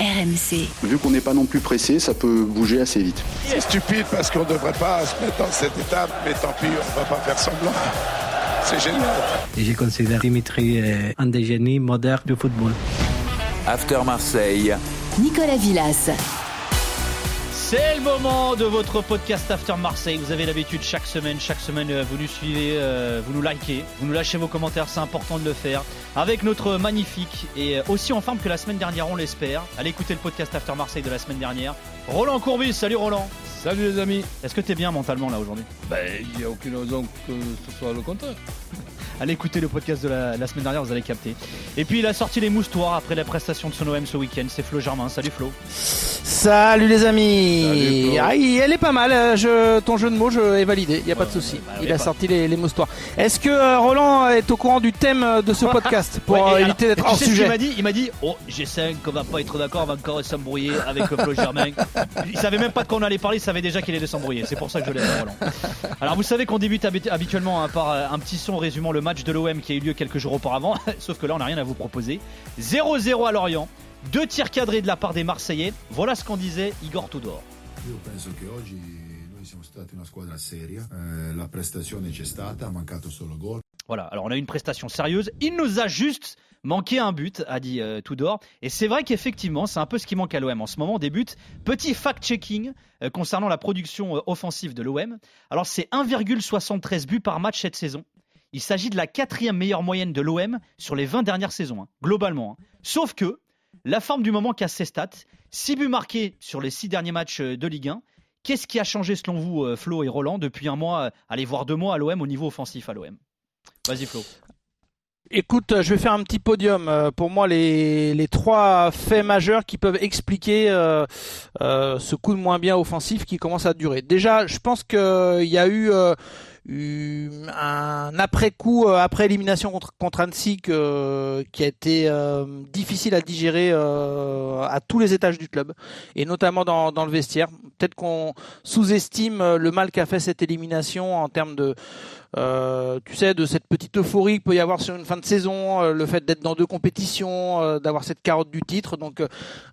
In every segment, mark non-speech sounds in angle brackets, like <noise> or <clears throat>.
RMC. Vu qu'on n'est pas non plus pressé, ça peut bouger assez vite. C'est stupide parce qu'on ne devrait pas se mettre dans cette étape, mais tant pis, on ne va pas faire semblant. C'est génial. Et je considère Dimitri euh, un des génies modernes du football. After Marseille. Nicolas Villas. C'est le moment de votre podcast After Marseille. Vous avez l'habitude chaque semaine, chaque semaine, euh, vous nous suivez, euh, vous nous likez, vous nous lâchez vos commentaires, c'est important de le faire. Avec notre magnifique et euh, aussi en forme que la semaine dernière, on l'espère. Allez écouter le podcast After Marseille de la semaine dernière. Roland Courbis, salut Roland. Salut les amis. Est-ce que t'es bien mentalement là aujourd'hui? Ben, il n'y a aucune raison que ce soit le contraire. Allez écouter le podcast de la, la, semaine dernière, vous allez capter. Et puis il a sorti les moustoirs après la prestation de son OM ce week-end. C'est Flo Germain. Salut Flo. Salut les amis. Salut, ah, elle est pas mal. Je, ton jeu de mots, je est validé. Il y a pas de souci. bah, il a bah. sorti les, les moustoirs. Est-ce que euh, Roland est au courant du thème de ce podcast pour Ouais, euh, éviter d'être hors sujet m'a dit? Il m'a dit Oh, G5, on va pas être d'accord, on va encore s'embrouiller avec euh, Flo Germain. Il savait même pas de quoi on allait parler, il savait déjà qu'il allait s'embrouiller. C'est pour ça que je l'ai Roland. Alors, vous savez qu'on débute habi- habituellement hein, par euh, un petit son résumant le match de l'OM qui a eu lieu quelques jours auparavant. <laughs> Sauf que là, on n'a rien à vous proposer. 0-0 à Lorient. Deux tirs cadrés de la part des Marseillais. Voilà ce qu'en disait Igor Tudor. Voilà, alors on a eu une prestation sérieuse. Il nous a juste manqué un but, a dit euh, Tudor. Et c'est vrai qu'effectivement, c'est un peu ce qui manque à l'OM en ce moment, des buts. Petit fact-checking euh, concernant la production euh, offensive de l'OM. Alors c'est 1,73 buts par match cette saison. Il s'agit de la quatrième meilleure moyenne de l'OM sur les 20 dernières saisons, hein, globalement. hein. Sauf que la forme du moment casse ses stats. 6 buts marqués sur les 6 derniers matchs euh, de Ligue 1. Qu'est-ce qui a changé selon vous, euh, Flo et Roland, depuis un mois, euh, allez voir deux mois à l'OM au niveau offensif à l'OM Vas-y Flo. Écoute, je vais faire un petit podium. Pour moi, les, trois faits majeurs qui peuvent expliquer ce coup de moins bien offensif qui commence à durer. Déjà, je pense qu'il y a eu un après-coup, euh, après élimination contre, contre Annecy, que- qui a été euh, difficile à digérer euh, à tous les étages du club, et notamment dans, dans le vestiaire. Peut-être qu'on sous-estime euh, le mal qu'a fait cette élimination en termes de euh, tu sais, de cette petite euphorie qu'il peut y avoir sur une fin de saison, euh, le fait d'être dans deux compétitions, euh, d'avoir cette carotte du titre. Donc, euh,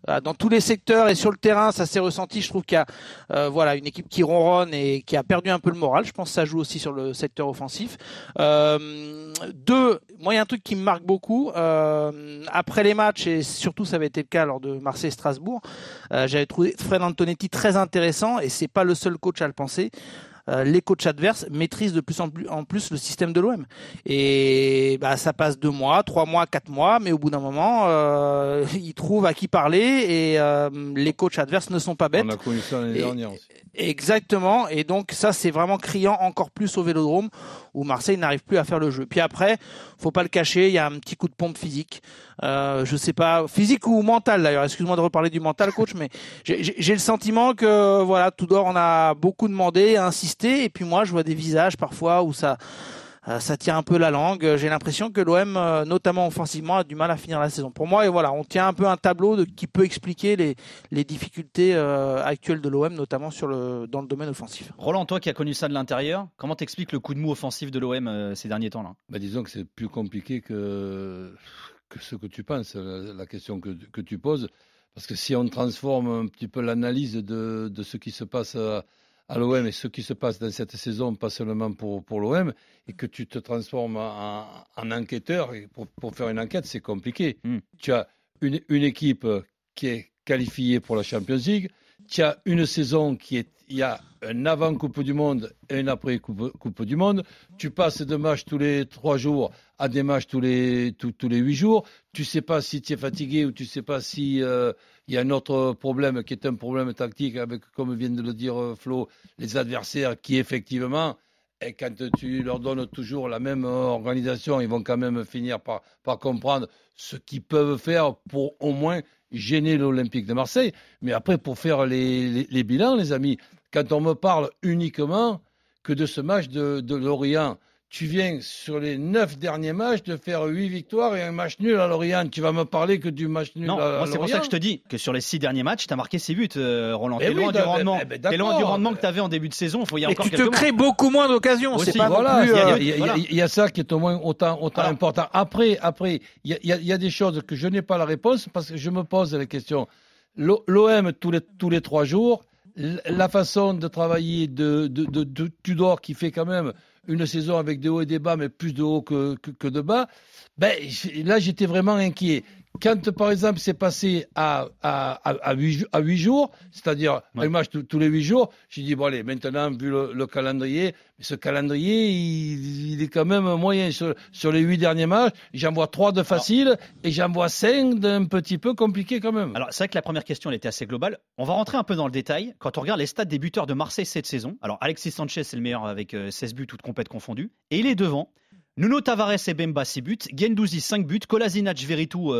euh, dans tous les secteurs et sur le terrain, ça s'est ressenti. Je trouve qu'il y a, euh, voilà, une équipe qui ronronne et qui a perdu un peu le moral. Je pense que ça joue aussi sur le secteur offensif. Deux, moi, il y a un truc qui me marque beaucoup. Après les matchs, et surtout ça avait été le cas lors de Marseille-Strasbourg, j'avais trouvé Fred Antonetti très intéressant et c'est pas le seul coach à le penser euh, les coachs adverses maîtrisent de plus en plus, en plus le système de l'OM. Et bah, ça passe deux mois, trois mois, quatre mois, mais au bout d'un moment, euh, <laughs> ils trouvent à qui parler et euh, les coachs adverses ne sont pas bêtes. On a connu ça l'année dernière aussi. Exactement. Et donc ça, c'est vraiment criant encore plus au Vélodrome où Marseille n'arrive plus à faire le jeu. Puis après, faut pas le cacher, il y a un petit coup de pompe physique. Euh, je sais pas, physique ou mental d'ailleurs. Excuse-moi de reparler du mental, coach, mais j'ai- le sentiment que voilà, Tudor on a beaucoup demandé, insisté, et puis moi, je vois des visages parfois où ça. Euh, Ça tient un peu la langue. J'ai l'impression que l'OM, euh, notamment offensivement, a du mal à finir la saison. Pour moi, et voilà, on tient un peu un tableau de, qui peut expliquer les, les difficultés euh, actuelles de l'OM, notamment sur le, dans le domaine offensif. Roland, toi qui as connu ça de l'intérieur, comment t'expliques le coup de mou offensif de l'OM euh, ces derniers temps là Bah, disons que c'est plus compliqué que, que ce que tu penses, la, la question que, que tu poses. Parce que si on transforme un petit peu l'analyse de, de ce qui se passe à, à l'OM et ce qui se passe dans cette saison, pas seulement pour, pour l'OM, et que tu te transformes en, en enquêteur, et pour, pour faire une enquête, c'est compliqué. Mm. Tu as une, une équipe qui est qualifiée pour la Champions League, tu as une saison qui est. Il y a un avant Coupe du Monde et un après Coupe, coupe du Monde. Tu passes de matchs tous les trois jours à des matchs tous les, tous, tous les huit jours. Tu sais pas si tu es fatigué ou tu sais pas si euh, il y a un autre problème qui est un problème tactique avec, comme vient de le dire euh, Flo, les adversaires qui effectivement, et quand tu leur donnes toujours la même organisation, ils vont quand même finir par, comprendre ce qu'ils peuvent faire pour au moins gêner l'Olympique de Marseille. Mais après, pour faire les, bilans, les amis, quand on me parle uniquement que de ce match de Lorient, tu viens sur les neuf derniers matchs de faire huit victoires et un match nul à Lorient. Tu vas me parler que du match nul Non, à, à moi c'est pour ça que je te dis que sur les six derniers matchs, tu as marqué six buts, euh, Roland. Eh T'es oui, loin, du rendement. eh ben, T'es loin du rendement que tu avais en début de saison. Faut y Et encore tu te crées beaucoup moins d'occasions. Aussi, C'est pas voilà, non plus. il y a- euh, il y, a- voilà. il y a ça qui est au moins autant, autant Alors- important. Après, après, il y a, il y des choses que je n'ai pas la réponse parce que je me pose la question. L'OM tous les, tous les trois jours, la façon de travailler de, de, de, Tudor qui fait quand même une saison avec des hauts et des bas, mais plus de hauts que, que, de bas, ben, là j'étais vraiment inquiet. Quand, par exemple, c'est passé à, à, à, 8, à 8 jours, c'est-à-dire un match tous les 8 jours, j'ai dit, bon, allez, maintenant, vu le, calendrier, ce calendrier, il, est quand même moyen. Sur, sur les 8 derniers matchs, j'en vois 3 de facile et j'en vois 5 d'un petit peu compliqué quand même. Alors, c'est vrai que la première question, elle était assez globale. On va rentrer un peu dans le détail. Quand on regarde les stats des buteurs de Marseille cette saison, alors Alexis Sanchez, c'est le meilleur avec 16 euh, buts, toutes compètes confondues, et il est devant. Nuno Tavares et Bemba 6 buts, Gendouzi 5 buts, Kolasinac, Veritou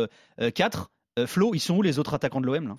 4. Euh, euh, Flo, ils sont où les autres attaquants de l'OM là?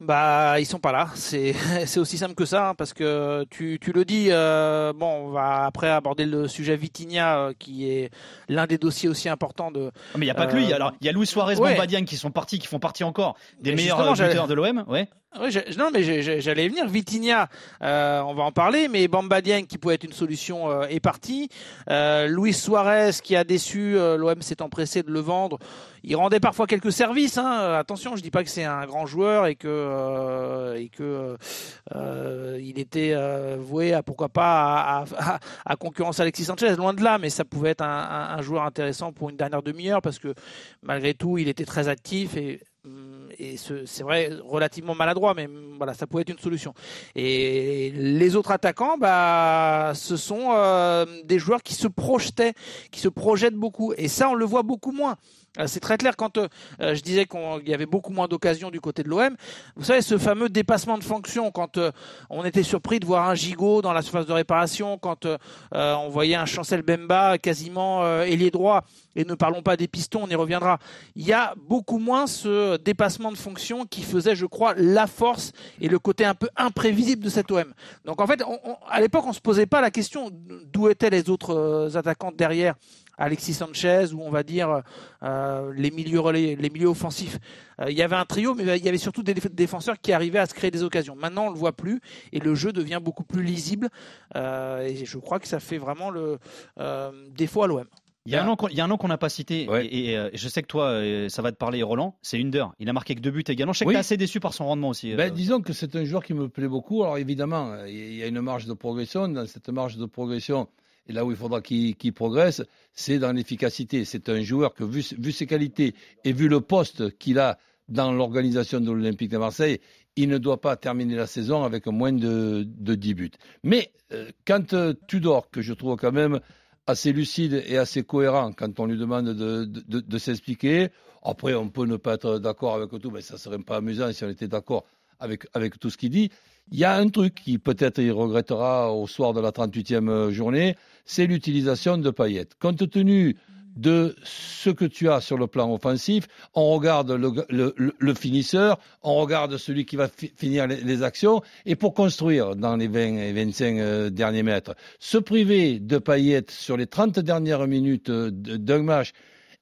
Bah, ils sont pas là. <laughs> C'est aussi simple que ça, hein, parce que tu, tu le dis. Euh, bon, on va après aborder le sujet Vitinha, qui est l'un des dossiers aussi importants de. Ah, mais il y a pas que lui. Alors, il y a Luis Suarez, ouais. qui sont partis, qui font partie encore des meilleurs buteurs de l'OM. Ouais. Oui, non, mais j'allais venir. Vitinha, euh, on va en parler, mais Bamba Dieng qui pouvait être une solution euh, est parti. Euh, Luis Suarez qui a déçu, euh, l'OM s'est empressé de le vendre. Il rendait parfois quelques services. Hein. Attention, je dis pas que c'est un grand joueur et que euh, et que il était voué à pourquoi pas à, à, concurrence Alexis Sanchez. Loin de là, mais ça pouvait être un, un joueur intéressant pour une dernière demi-heure parce que malgré tout, il était très actif et et c'est vrai relativement maladroit, mais voilà, ça pouvait être une solution. Et les autres attaquants, bah, ce sont euh, des joueurs qui se projetaient, qui se projettent beaucoup, et ça, on le voit beaucoup moins. Euh, c'est très clair quand euh, euh, je disais qu'il y avait beaucoup moins d'occasions du côté de l'OM. Vous savez, ce fameux dépassement de fonction, quand on était surpris de voir un gigot dans la surface de réparation, quand on voyait un Chancel Bemba quasiment ailier droit, et ne parlons pas des pistons, on y reviendra. Il y a beaucoup moins ce dépassement de fonction qui faisait, je crois, la force et le côté un peu imprévisible de cet OM. Donc en fait, à l'époque, on se posait pas la question d'où étaient les autres attaquants derrière Alexis Sanchez ou on va dire euh, les milieux les milieux offensifs. Euh, il y avait un trio, mais il y avait surtout des défenseurs qui arrivaient à se créer des occasions. Maintenant, on le voit plus et le jeu devient beaucoup plus lisible. Euh, et je crois que ça fait vraiment le défaut à l'OM. Il y, a un nom qu'on, un nom qu'on n'a pas cité, et, je sais que toi, ça va te parler, Roland, c'est Under. Il a marqué que deux buts également. Je sais que tu es assez déçu par son rendement aussi. Ben, disons que c'est un joueur qui me plaît beaucoup. Alors évidemment, il y a une marge de progression. Dans cette marge de progression, et là où il faudra qu'il progresse, c'est dans l'efficacité. C'est un joueur que, vu, ses qualités et vu le poste qu'il a dans l'organisation de l'Olympique de Marseille, il ne doit pas terminer la saison avec moins de, de 10 buts. Mais euh, quand euh, Tudor, que je trouve quand même assez lucide et assez cohérent quand on lui demande de, s'expliquer, après on peut ne pas être d'accord avec tout, mais ça serait pas amusant si on était d'accord avec, tout ce qu'il dit. Il y a un truc qui peut-être il regrettera au soir de la 38e journée, c'est l'utilisation de paillettes. Compte tenu de ce que tu as sur le plan offensif, on regarde le, finisseur, on regarde celui qui va finir les, actions, et pour construire dans les 20 et 25 euh, derniers mètres, se priver de paillettes sur les 30 dernières minutes euh, d'un match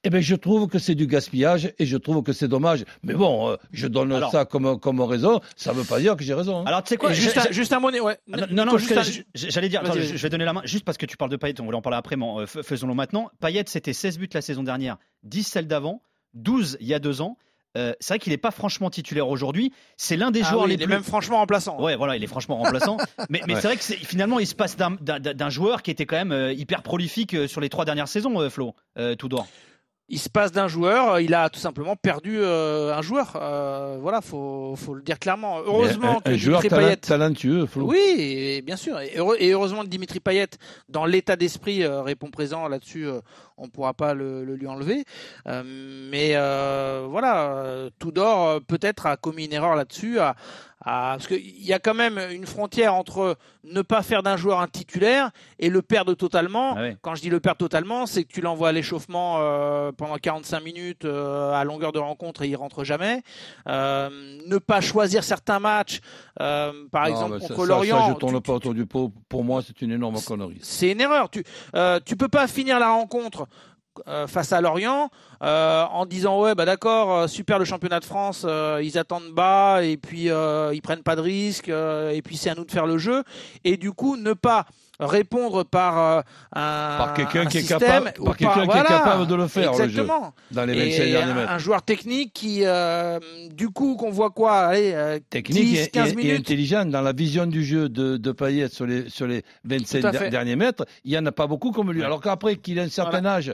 eh bien, je trouve que c'est du gaspillage et je trouve que c'est dommage. Mais bon, euh, je donne ça comme, comme raison. Ça ne veut pas dire que j'ai raison. Hein. Alors, tu sais quoi juste, un, juste un mot. Ouais. Ah, non, non, j'allais dire, je, vais donner la main, juste parce que tu parles de Payet, on voulait en parler après, mais euh, faisons-le maintenant. Payet, c'était 16 buts la saison dernière, 10 celle d'avant, 12 il y a deux ans. Euh, c'est vrai qu'il n'est pas franchement titulaire aujourd'hui. C'est l'un des ah joueurs les il est même franchement remplaçant. Ouais, voilà, il est franchement remplaçant. <laughs> mais, mais c'est vrai que finalement, il se passe d'un joueur qui était quand même hyper prolifique sur les trois dernières saisons, Flo, tout droit il se passe d'un joueur, il a tout simplement perdu euh, un joueur. Euh, voilà, faut faut le dire clairement. Heureusement que un, joueur Payet, talentueux, Flo. Oui, bien sûr. Et, heureusement que Dimitri Payet, dans l'état d'esprit, euh, répond présent là-dessus. on ne pourra pas le, lui enlever. mais voilà, Tudor peut-être a commis une erreur là-dessus, a, parce qu'il y a quand même une frontière entre ne pas faire d'un joueur un titulaire et le perdre totalement. Ah quand je dis le perdre totalement, c'est que tu l'envoies à l'échauffement euh, pendant 45 minutes euh, à longueur de rencontre et il rentre jamais. Euh, ne pas choisir certains matchs, par exemple contre Lorient. Ça, je tourne pas autour du pot. Pour moi, c'est une énorme connerie. C'est une erreur. Tu tu peux pas finir la rencontre euh, face à Lorient euh, en disant ouais bah d'accord euh, super le championnat de France ils attendent bas et puis ils prennent pas de risques et puis c'est à nous de faire le jeu et du coup ne pas répondre par euh, un Par quelqu'un un qui capable- par quelqu'un qui est capable de le faire, le jeu, Exactement. dans les 25 Et derniers un, mètres. un joueur technique qui, euh, du coup, qu'on voit quoi Allez, euh, technique 10, et, 15 et- intelligent dans la vision du jeu de, de Payet sur les, sur les 25 Tout à der- fait. derniers mètres. Il n'y en a pas beaucoup comme lui. Alors qu'après qu'il ait un certain âge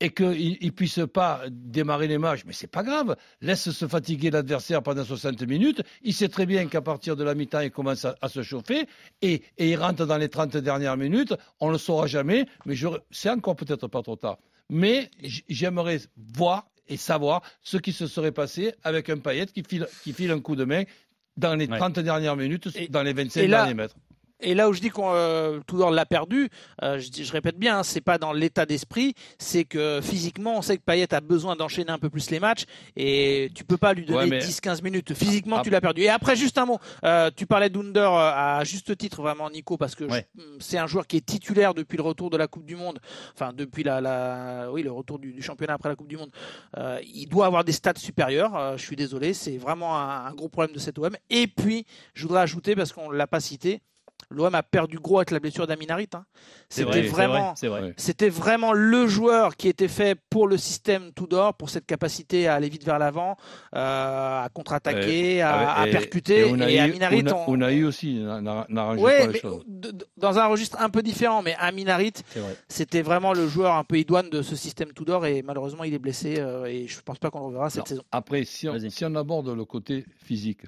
et qu'il ne puisse pas démarrer les matchs, mais c'est pas grave. Laisse se fatiguer l'adversaire pendant 60 minutes. Il sait très bien qu'à partir de la mi-temps, il commence à, à se chauffer et, et il rentre dans les 30 dernières minutes. On ne le saura jamais, mais c'est encore peut-être pas trop tard. Mais j'aimerais voir et savoir ce qui se serait passé avec un Payet qui file, qui file un coup de main dans les Ouais. 30 dernières minutes, dans les 25 et là- derniers mètres. Et là où je dis qu'on euh, Tudor l'a perdu, euh, je, répète bien, hein, c'est pas dans l'état d'esprit, c'est que physiquement, on sait que Payet a besoin d'enchaîner un peu plus les matchs et tu peux pas lui donner Ouais, mais- 10-15 minutes. Physiquement, Ah, tu l'as perdu. Et après, juste un mot, euh, tu parlais d'Under euh, à juste titre, vraiment, Nico, parce que Ouais. c'est un joueur qui est titulaire depuis le retour de la Coupe du Monde, enfin depuis la, la- oui, le retour du, du championnat après la Coupe du Monde. Il doit avoir des stats supérieurs. je suis désolé, c'est vraiment un, un gros problème de cet OM. Et puis, je voudrais ajouter parce qu'on l'a pas cité. L'OM a perdu gros avec la blessure d'Aminarit. hein. C'était vrai, c'est vraiment, vrai, c'est vrai. Ouais. c'était vraiment le joueur qui était fait pour le système Tudor, pour cette capacité à aller vite vers l'avant, euh, à contre-attaquer, à, à Ah Et- percuter. Et Et, Unai, Aminarit, Unai- on- Unai aussi n'a- Ouais, dans un registre un peu différent, mais Aminarit, vrai. c'était vraiment le joueur un peu idoine de ce système Tudor et malheureusement il est blessé euh, et je pense pas qu'on le reverra cette Non. saison. Après, on, si on aborde le côté physique,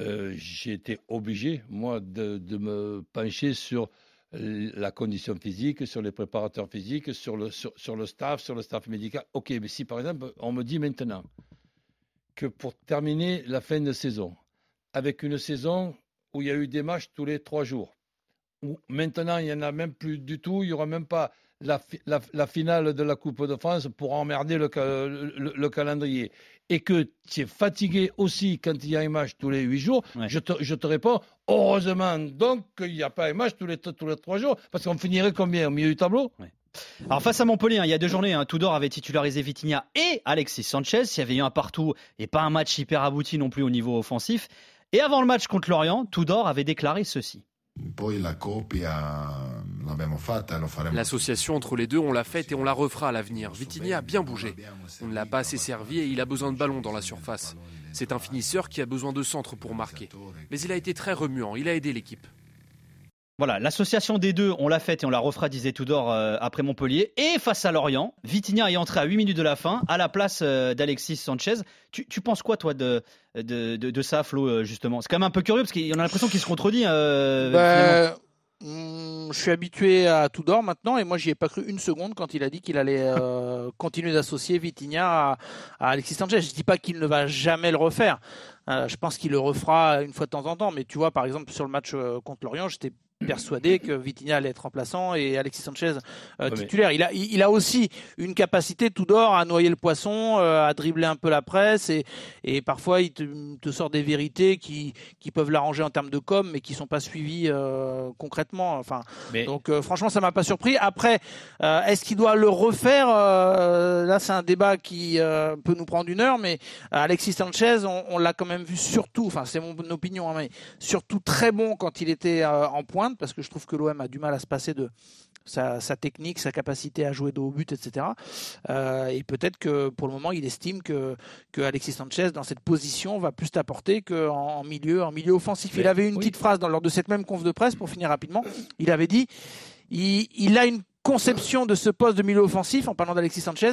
euh, j'ai été obligé, moi, de, me pencher sur la condition physique, sur les préparateurs physiques, sur le, sur, sur le staff, sur le staff médical. Ok, mais si par exemple, on me dit maintenant que pour terminer la fin de saison, avec une saison où il y a eu des matchs tous les trois jours, où maintenant il n'y en a même plus du tout, il n'y aura même pas la, la- la finale de la Coupe de France pour emmerder le- le calendrier, et que tu es fatigué aussi quand il y a un match tous les huit jours, Ouais. je, te, je te réponds, heureusement donc qu'il n'y a pas un match tous les, tous les trois jours, parce qu'on finirait combien? Au milieu du tableau? Alors face à Montpellier, hein, il y a deux journées, hein, Tudor avait titularisé Vitinha et Alexis Sanchez. Il y avait eu un partout et pas un match hyper abouti non plus au niveau offensif. Et avant le match contre Lorient, Tudor avait déclaré ceci. L'association entre les deux, on l'a faite et on la refera à l'avenir. Vitigny a bien bougé. On ne l'a pas assez servi et il a besoin de ballon dans la surface. C'est un finisseur qui a besoin de centre pour marquer. Mais il a été très remuant, il a aidé l'équipe. Voilà, l'association des deux, on l'a faite et on la refera, disait Tudor euh, après Montpellier. Et face à Lorient, Vitinha est entré à 8 minutes de la fin, à la place euh, d'Alexis Sanchez. Tu, tu penses quoi, toi, de, de, de, de ça, Flo, euh, justement? C'est quand même un peu curieux parce qu'on a l'impression qu'il se contredit. Bah, hum, je suis habitué à Tudor maintenant et moi j'y ai pas cru une seconde quand il a dit qu'il allait <laughs> continuer d'associer Vitinha à, à Alexis Sanchez. Je dis pas qu'il ne va jamais le refaire. Euh, je pense qu'il le refera une fois de temps en temps. Mais tu vois, par exemple sur le match euh, contre Lorient, j'étais persuadé que Vitinha allait être remplaçant et Alexis Sanchez euh, titulaire. Il a, il, il a aussi une capacité tout d'or à noyer le poisson, euh, à dribbler un peu la presse et, et parfois il te, te sort des vérités qui, qui peuvent l'arranger en termes de com mais qui sont pas suivies euh, concrètement. Enfin, Mais- donc euh, franchement ça m'a pas surpris. Après, euh, est-ce qu'il doit le refaire Euh, Là c'est un débat qui euh, peut nous prendre une heure, mais Alexis Sanchez, on, on l'a quand même vu surtout, enfin c'est mon opinion, hein, mais surtout très bon quand il était euh, en pointe, parce que je trouve que l'OM a du mal à se passer de sa, sa technique, sa capacité à jouer de haut but, etc. Euh, et peut-être que pour le moment, il estime que, que Alexis Sanchez, dans cette position, va plus t'apporter qu'en en milieu, en milieu offensif. il avait une oui. petite phrase dans, lors de cette même conf de presse, pour finir rapidement. Il avait dit il, il a une conception de ce poste de milieu offensif, en parlant d'Alexis Sanchez,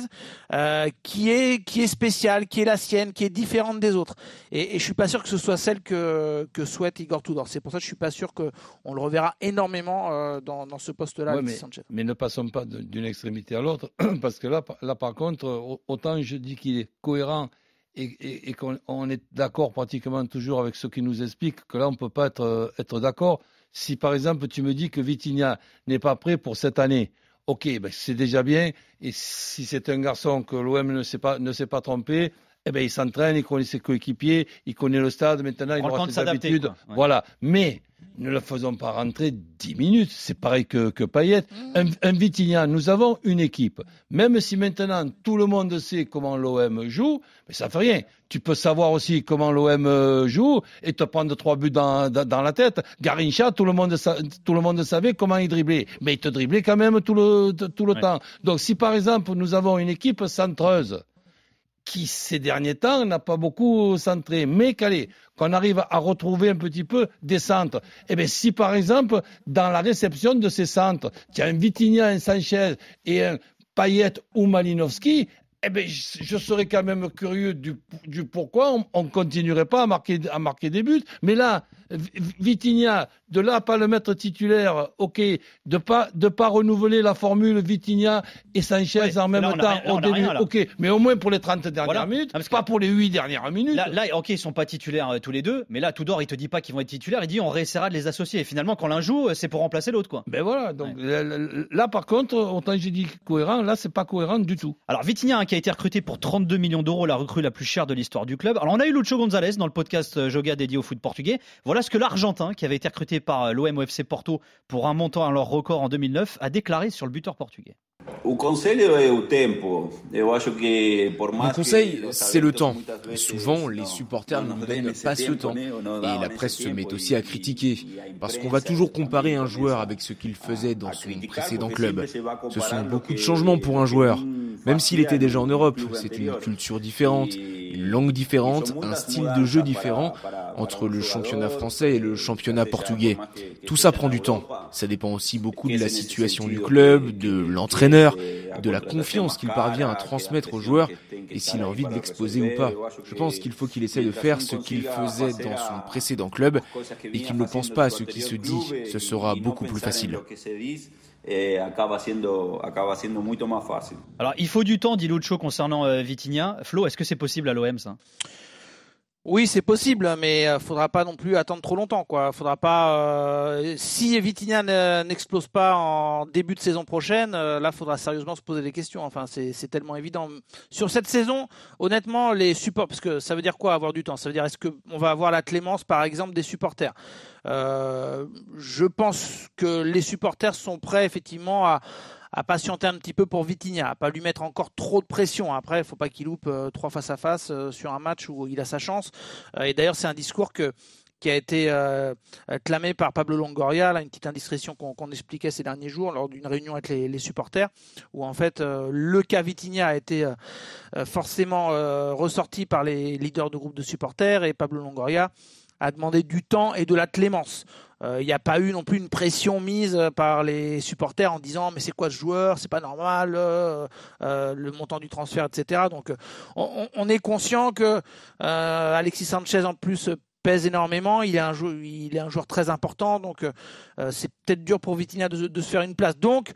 euh, qui est qui est spéciale, qui est la sienne, qui est différente des autres. Et, et je suis pas sûr que ce soit celle que que souhaite Igor Tudor. C'est pour ça que je suis pas sûr que on le reverra énormément euh, dans, dans ce poste-là, Ouais, Alexis mais, Sanchez. mais ne passons pas d'une extrémité à l'autre, <clears throat> parce que là, par- là, par contre, au- autant je dis qu'il est cohérent et, et- et qu'on on est d'accord pratiquement toujours avec ce qu'il nous explique, que là, on ne peut pas être, euh, être d'accord. Si, par exemple, tu me dis que Vitinha n'est pas prêt pour cette année, ok, ben, c'est déjà bien. Et si c'est un garçon que l'OM ne ne s'est pas trompé, eh ben, il s'entraîne, il connaît ses coéquipiers, il connaît le stade, maintenant il aura de ses s'adapter, habitudes. quoi. Ouais. Voilà. Mais ne le faisons pas rentrer 10 minutes. C'est pareil que, que Payet. Un, un Vitinha, nous avons une équipe. Même si maintenant tout le monde sait comment l'OM joue, mais ça fait rien. Tu peux savoir aussi comment l'OM euh, joue et te prendre trois buts dans, dans, dans la tête. Garincha, tout le monde sa- tout le monde savait comment il driblait, mais il te driblait quand même tout le tout le Ouais. temps. Donc si par exemple nous avons une équipe centreuse qui ces derniers temps n'a pas beaucoup centré, mais qu'allez, qu'on arrive à retrouver un petit peu des centres. Eh bien, si par exemple, dans la réception de ces centres, tu as un Vitinha, un Sanchez et un Payet ou Malinowski, eh bien, je, serais quand même curieux du, pourquoi on ne continuerait pas à marquer, à marquer des buts. Mais là, Vitinha, de là à pas le mettre titulaire, ok, de pas de pas renouveler la formule Vitinha et Sanchez Ouais, en même là, temps rien- au début, rien, ok, mais au moins pour les 30 dernières Voilà. minutes, Ah, parce que- pas pour les 8 dernières minutes. Là, là, ok, ils sont pas titulaires euh, tous les deux, mais là, Tudor, il te dit pas qu'ils vont être titulaires, il dit on réessaiera de les associer. Et finalement, quand l'un joue, euh, c'est pour remplacer l'autre, quoi. Ben voilà, donc là, là, là, par contre, autant j'ai dit cohérent, là c'est pas cohérent du tout. Alors Vitinha hein, qui a été recruté pour 32 millions d'euros, la recrue la plus chère de l'histoire du club. Alors on a eu Lucho González dans le podcast euh, Joga dédié au foot portugais. Voilà ce que l'Argentin, qui avait été recruté par euh, l'OM Porto pour un montant alors record en 2009, a déclaré sur le buteur portugais. O conselho é o tempo. Eu acho que por Mon mais conseil, c'est le temps. Souvent, les supporters ne nous donnent pas ce temps. Et la presse se met aussi à critiquer. Parce qu'on va toujours comparer un joueur avec ce qu'il faisait dans son précédent club. Ce sont beaucoup de changements pour un joueur. Même s'il était déjà en Europe, c'était une culture différente, une langue différente, un style de jeu différent entre le championnat français et le championnat portugais. Tout ça prend du temps. Ça dépend aussi beaucoup de la situation du club, de l'entraîneur, de la confiance qu'il parvient à transmettre aux joueurs et s'il a envie de l'exposer ou pas. Je pense qu'il faut qu'il essaie de faire ce qu'il faisait dans son précédent club et qu'il ne pense pas à ce qui se dit. Ce sera beaucoup plus facile. Alors il faut du temps, dit Lucho concernant euh, Vitinha. Flo, est-ce que c'est possible à l'OM ça? Oui, c'est possible, mais euh, faudra pas non plus attendre trop longtemps, quoi. Faudra pas. euh, si Vitinha ne- n'explose pas en début de saison prochaine, euh, là, faudra sérieusement se poser des questions. Enfin, c'est tellement évident. Sur cette saison, honnêtement, les supports, parce que ça veut dire quoi avoir du temps? Ça veut dire est-ce que on va avoir la clémence, par exemple, des supporters? Je pense que les supporters sont prêts effectivement à à patienter un petit peu pour Vitinha, à pas lui mettre encore trop de pression. Après, il faut pas qu'il loupe euh, trois face à face euh, sur un match où il a sa chance. Euh, et d'ailleurs, c'est un discours qui a été clamé par Pablo Longoria, là, une petite indiscrétion qu'on expliquait ces derniers jours lors d'une réunion avec les, supporters, où en fait le cas Vitinha a été forcément ressorti par les leaders de groupe de supporters et Pablo Longoria a demandé du temps et de la clémence. Euh, Il n'y a pas eu non plus une pression mise euh, par les supporters en disant mais c'est quoi ce joueur, c'est pas normal, euh, le montant du transfert, etc. Donc on, est conscient que Alexis Sanchez en plus pèse énormément, il est un il est un joueur très important, donc c'est peut-être dur pour Vitinha de, de se faire une place. Donc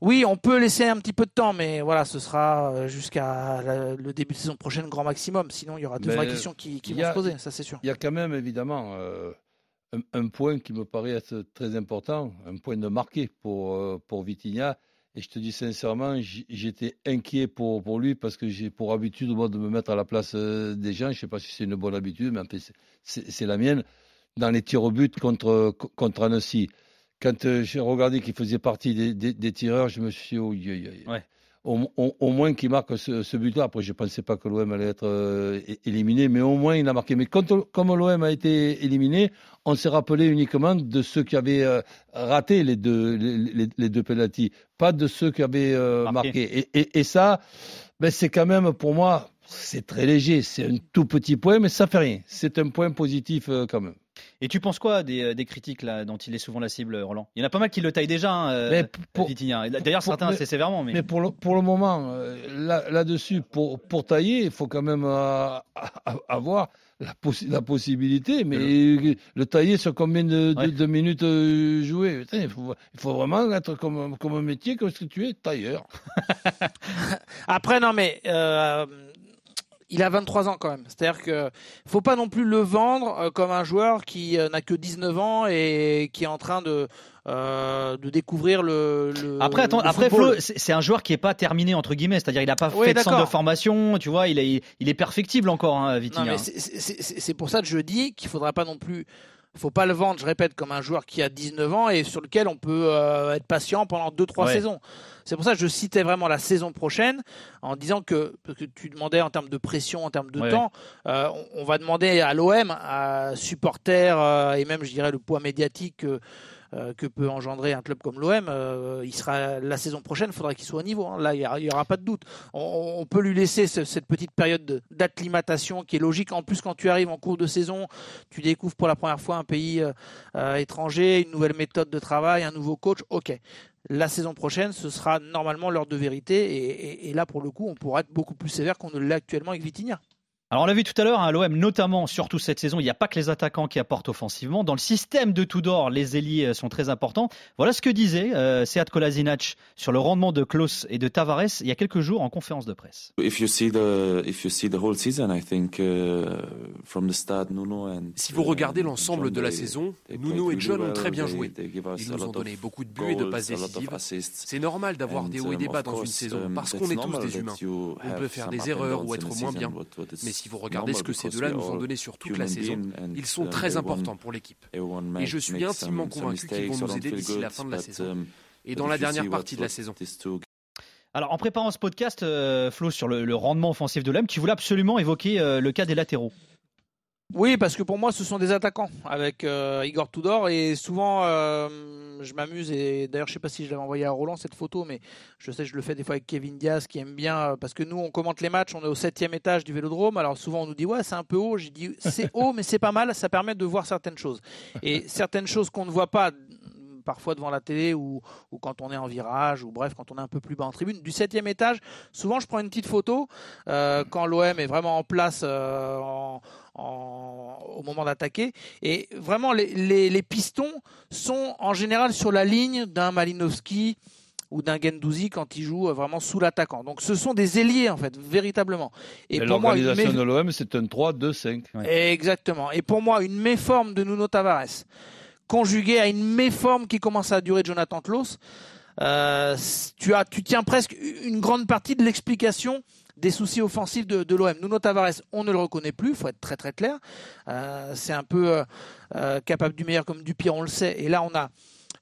oui, on peut laisser un petit peu de temps, mais voilà, ce sera euh, jusqu'à le début de saison prochaine grand maximum. Sinon, il y aura de Mais vraies questions qui, qui vont a- se poser, ça c'est sûr. Il y a quand même évidemment euh, un, un point qui me paraît être très important, un point de marqué pour, euh, pour Vitinha. Et je te dis sincèrement, j'étais inquiet pour, pour lui parce que j'ai pour habitude moi, de me mettre à la place euh, des gens. Je ne sais pas si c'est une bonne habitude, mais en fait, c'est- c'est c'est la mienne. Dans les tirs au but contre, contre Annecy, quand euh, j'ai regardé qu'il faisait partie des, des- des tireurs, je me suis dit, oh, aïe, aïe. Ouais. au, au- au moins qu'il marque ce, ce but-là. Après, je ne pensais pas que l'OM allait être euh, éliminé, mais au moins il a marqué. Mais quand, comme l'OM a été éliminé, on s'est rappelé uniquement de ceux qui avaient euh, raté les deux, les, deux pénaltys, pas de ceux qui avaient euh, Marqué. marqué. Et, et- et ça, ben, c'est quand même pour moi, c'est très léger. C'est un tout petit point, mais ça fait rien. C'est un point positif quand même. Et tu penses quoi des, euh, des critiques là, dont il est souvent la cible, Roland? Il y en a pas mal qui le taillent déjà, hein, euh, Mais pour- Vitinha. D'ailleurs, certains assez sévèrement. Mais... Mais pour le, pour le moment, euh, là- là-dessus, pour, pour tailler, il faut quand même euh, a- avoir la, possi- la possibilité. Mais le tailler sur combien de, de- Ouais. de minutes jouées Putain, il, faut, il faut vraiment être comme, comme un métier, comme ce que tu es, tailleur. <laughs> Après, non, mais euh, il a 23 ans quand même. C'est-à-dire que faut pas non plus le vendre euh, comme un joueur qui euh, n'a que 19 ans et qui est en train de euh, de découvrir le. le après, attends, le après. Flo, c'est un joueur qui est pas terminé entre guillemets, c'est-à-dire il a pas Oui, fait de centre de formation, tu vois, il est, il est perfectible encore, hein, Vitinha. c'est pour ça que je dis qu'il faudra pas non plus. Faut pas le vendre, je répète, comme un joueur qui a 19 ans et sur lequel on peut euh, être patient pendant 2-3 Ouais. saisons. C'est pour ça que je citais vraiment la saison prochaine en disant que, parce que tu demandais en termes de pression, en termes de Ouais. temps, euh, on, on va demander à l'OM, à supporters euh, et même, je dirais, le poids médiatique que, euh, que peut engendrer un club comme l'OM, euh, il sera la saison prochaine, il faudra qu'il soit au niveau. hein. Là, il n'y aura pas de doute. On, peut lui laisser ce- cette petite période de- d'acclimatation qui est logique. En plus, quand tu arrives en cours de saison, tu découvres pour la première fois un pays euh, étranger, une nouvelle méthode de travail, un nouveau coach. Ok. La saison prochaine, ce sera normalement l'heure de vérité. Et là, pour le coup, on pourra être beaucoup plus sévère qu'on ne l'est actuellement avec Vitinha. Alors on l'a vu tout à l'heure, hein, à l'OM notamment, surtout cette saison, il n'y a pas que les attaquants qui apportent offensivement. Dans le système de Tudor, les ailiers euh, sont très importants. Voilà ce que disait euh, Sead Kolasinac sur le rendement de Klaus et de Tavares il y a quelques jours en conférence de presse. If you see the if you see the whole season, I think uh, Si vous regardez uh, l'ensemble John, de la saison, Nuno played et John ont très bien well. joué. Ils a nous ont lot donné of beaucoup de buts et de passes décisives. C'est normal d'avoir des hauts et des um, bas dans une saison um, parce qu'on est tous des humains. On have peut faire des erreurs ou être moins bien. Mais si vous regardez ce que ces deux-là nous ont are donné sur toute la saison, ils sont um, très importants pour l'équipe. Et je suis intimement convaincu qu'ils vont nous aider d'ici la fin de la saison um, et dans la dernière partie de la saison. Alors en préparant ce podcast, euh, Flo, sur le, le rendement offensif de l'OM, tu voulais absolument évoquer euh, le cas des latéraux. Oui, parce que pour moi, ce sont des attaquants avec euh, Igor Tudor et souvent, euh, je m'amuse et d'ailleurs, je sais pas si je l'avais envoyé à Roland cette photo, mais je sais, je le fais des fois avec Kevin Diaz qui aime bien euh, parce que nous, on commente les matchs, on est au septième étage du Vélodrome. Alors souvent, on nous dit ouais, c'est un peu haut. J'ai dit c'est <laughs> haut, mais c'est pas mal. Ça permet de voir certaines choses et certaines choses qu'on ne voit pas parfois devant la télé ou, ou quand on est en virage ou bref quand on est un peu plus bas en tribune du septième étage souvent je prends une petite photo euh, quand l'OM est vraiment en place euh, en- en- au moment d'attaquer et vraiment les, les- les pistons sont en général sur la ligne d'un Malinowski ou d'un Gendouzi quand il joue euh, vraiment sous l'attaquant. Donc ce sont des ailiers en fait, véritablement. Et, pour moi, une l'organisation mé- de l'OM, c'est un 3-2-5. Exactement. Et pour moi, une méforme de Nuno Tavares, conjuguée à une méforme qui commence à durer de Jonathan Klaus, euh, tu, as, tu tiens presque une grande partie de l'explication des soucis offensifs de, l'OM. Nuno Tavares, on ne le reconnaît plus, il faut être très très clair. Euh, c'est un peu euh, capable du meilleur comme du pire, on le sait. Et là, on a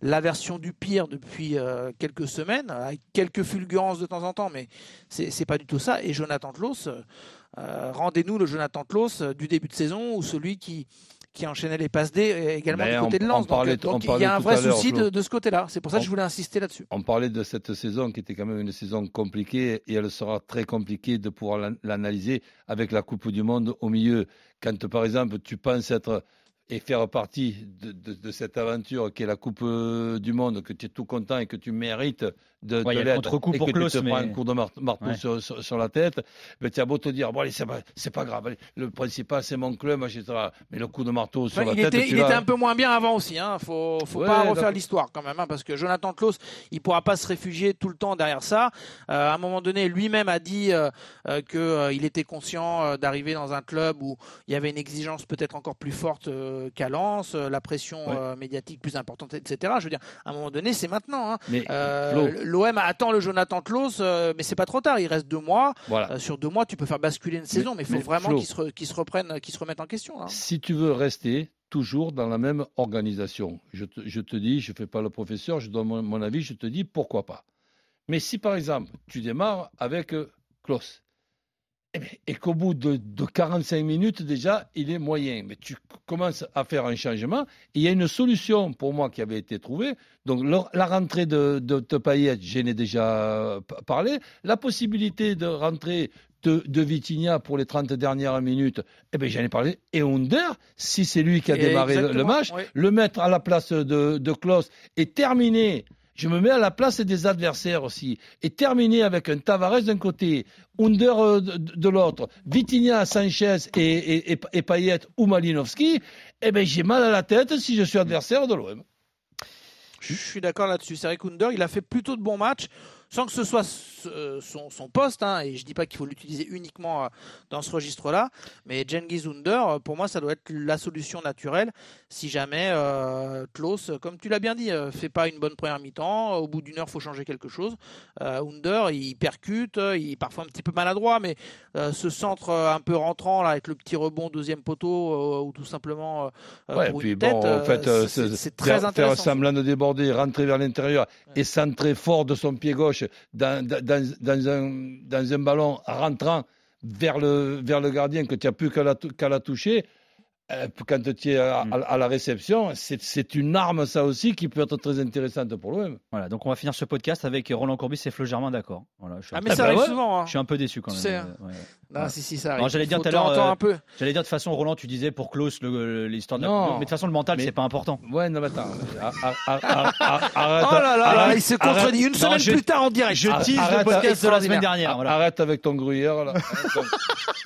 la version du pire depuis quelques semaines, avec quelques fulgurances de temps en temps, mais c'est pas du tout ça. Et Jonathan Klaus, rendez-nous le Jonathan Klaus du début de saison ou celui qui qui enchaînait les passes D euh, également Mais du côté on- de Lens. Donc, parlait- donc, on il y a un vrai souci de, de ce côté-là. C'est pour ça que On- je voulais insister là-dessus. On parlait de cette saison qui était quand même une saison compliquée et elle sera très compliquée de pouvoir l'an- l'analyser avec la Coupe du Monde au milieu. Quand par exemple tu penses être et faire partie de, de- de cette aventure qui est la Coupe euh, du Monde, que tu es tout content et que tu mérites de, Ouais, il y de a le l'être contre-coup et pour que tu te mais- prends un coup de mar- marteau Ouais. sur, sur- sur la tête, mais tu as beau te dire, bon allez, c'est pas, c'est pas grave, allez, le principal c'est mon club, etc. Mais le coup de marteau sur Enfin, la il tête, était, il était un peu moins bien avant aussi. Hein. Faut, faut Ouais, pas refaire l'histoire quand même, hein, parce que Jonathan Klaus, il pourra pas se réfugier tout le temps derrière ça. Euh, à un moment donné, lui-même a dit euh, euh, que euh, il était conscient euh, d'arriver dans un club où il y avait une exigence peut-être encore plus forte euh, qu'à Lens, euh, la pression Ouais. euh, médiatique plus importante, etc. Je veux dire, à un moment donné, c'est maintenant. Hein. Mais, Euh, Flo. L'OM attend le Jonathan Klaus, euh, mais c'est pas trop tard. Il reste deux mois. Voilà. Euh, sur deux mois, tu peux faire basculer une saison, mais il faut mais vraiment Flo. qu'il se, re- qu'il se reprenne, qu'il se remette en question. hein. Si tu veux rester toujours dans la même organisation, je te, je te dis, je ne fais pas le professeur, je donne mon, mon avis, je te dis pourquoi pas. Mais si par exemple, tu démarres avec euh, Klaus, et qu'au bout de, de 45 minutes déjà, il est moyen, mais tu commences à faire un changement, et il y a une solution pour moi qui avait été trouvée. Donc le- la rentrée de, de, de Payet, j'en ai déjà euh, parlé, la possibilité de rentrer de, de Vitinha pour les 30 dernières minutes, eh bien, j'en ai parlé. Et Under, si c'est lui qui a Et démarré le, match, oui. le mettre à la place de, de Klaus et terminer. Je me mets à la place des adversaires aussi. Et terminer avec un Tavares d'un côté, Under euh, de, l'autre, Vitinha, Sanchez et, et, et, et Payet ou Malinowski, eh ben, j'ai mal à la tête si je suis adversaire de l'OM. Je suis d'accord là-dessus. C'est vrai qu'Under, il a fait plutôt de bons matchs sans que ce soit son, son poste, hein, et je dis pas qu'il faut l'utiliser uniquement euh, dans ce registre-là, mais Cengiz Under, euh, pour moi, ça doit être la solution naturelle si jamais euh, Klaus, comme tu l'as bien dit, euh, fait pas une bonne première mi-temps, au bout d'une heure, faut changer quelque chose. Euh, Under, il percute, il est parfois un petit peu maladroit, mais euh, ce centre un peu rentrant là avec le petit rebond deuxième poteau ou tout simplement Ouais, pour puis une bon, tête, en fait, c'est faire- très faire intéressant. semblant de déborder, rentrer vers l'intérieur et centrer fort de son pied gauche dans, un, ballon rentrant vers le, gardien que tu n'as plus qu'à la toucher. Euh, Quand tu es à, Mm. à- à la réception, c'est une arme, ça aussi, qui peut être très intéressante pour l'OM. Voilà, donc on va finir ce podcast avec Roland Courbis et Flo Germain d'accord. Voilà, Ah, mais ça arrive souvent, hein. Je suis un peu déçu quand même. euh, ouais. Non, Ouais. si, si, ça arrive. j'allais dire tout à l'heure. euh. J'allais dire de toute façon, Roland, tu disais pour Klaus le- l'histoire de. Non. Mais de toute façon, le mental, Mais- c'est pas important. Ouais, non, mais attends. ah, ah, ah, ah, ah, <laughs> arrête- Oh là là il se arrête- contredit une semaine je- plus tard en direct. Je Ah, tease le podcast de la semaine dernière. Arrête avec ton gruyère. là.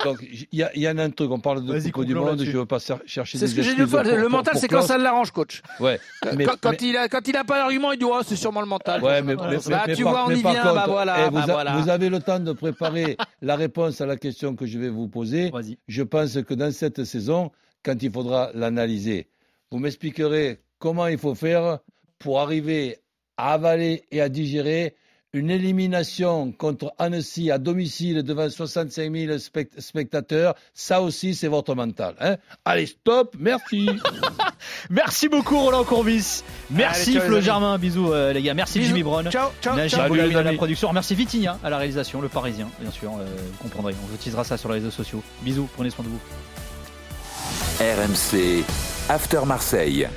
donc, il y, en a un truc, on parle de Coupe du Monde, je ne veux pas chercher C'est ce que j'ai pour- Le mental, c'est quand ça l'arrange, coach. Ouais, mais, quand, quand mais- il a, quand il a pas d'argument, il dit oh, c'est sûrement le mental. Ouais, mais, mais- bah, mais tu par- vois, on y vient. contre, bah voilà, eh, vous, bah a- voilà. vous avez le temps de préparer la réponse à la question que je vais vous poser. Vas-y. Je pense que dans cette saison, quand il faudra l'analyser, vous m'expliquerez comment il faut faire pour arriver à avaler et à digérer une élimination contre Annecy à domicile devant 65 000 spect- spectateurs. Ça aussi, c'est votre mental. hein. Allez, stop, merci. <laughs> Merci beaucoup, Roland Courbis. Merci, Allez, ciao, Flo. Germain. Bisous, euh, les gars. Merci, Bisous. Jimmy Brown. Ciao, ciao, Najib ciao. À la production. Merci, Vitinha à la réalisation, le parisien, bien sûr. euh, vous comprendrez. On vous teasera ça sur les réseaux sociaux. Bisous, prenez soin de vous. RMC After Marseille.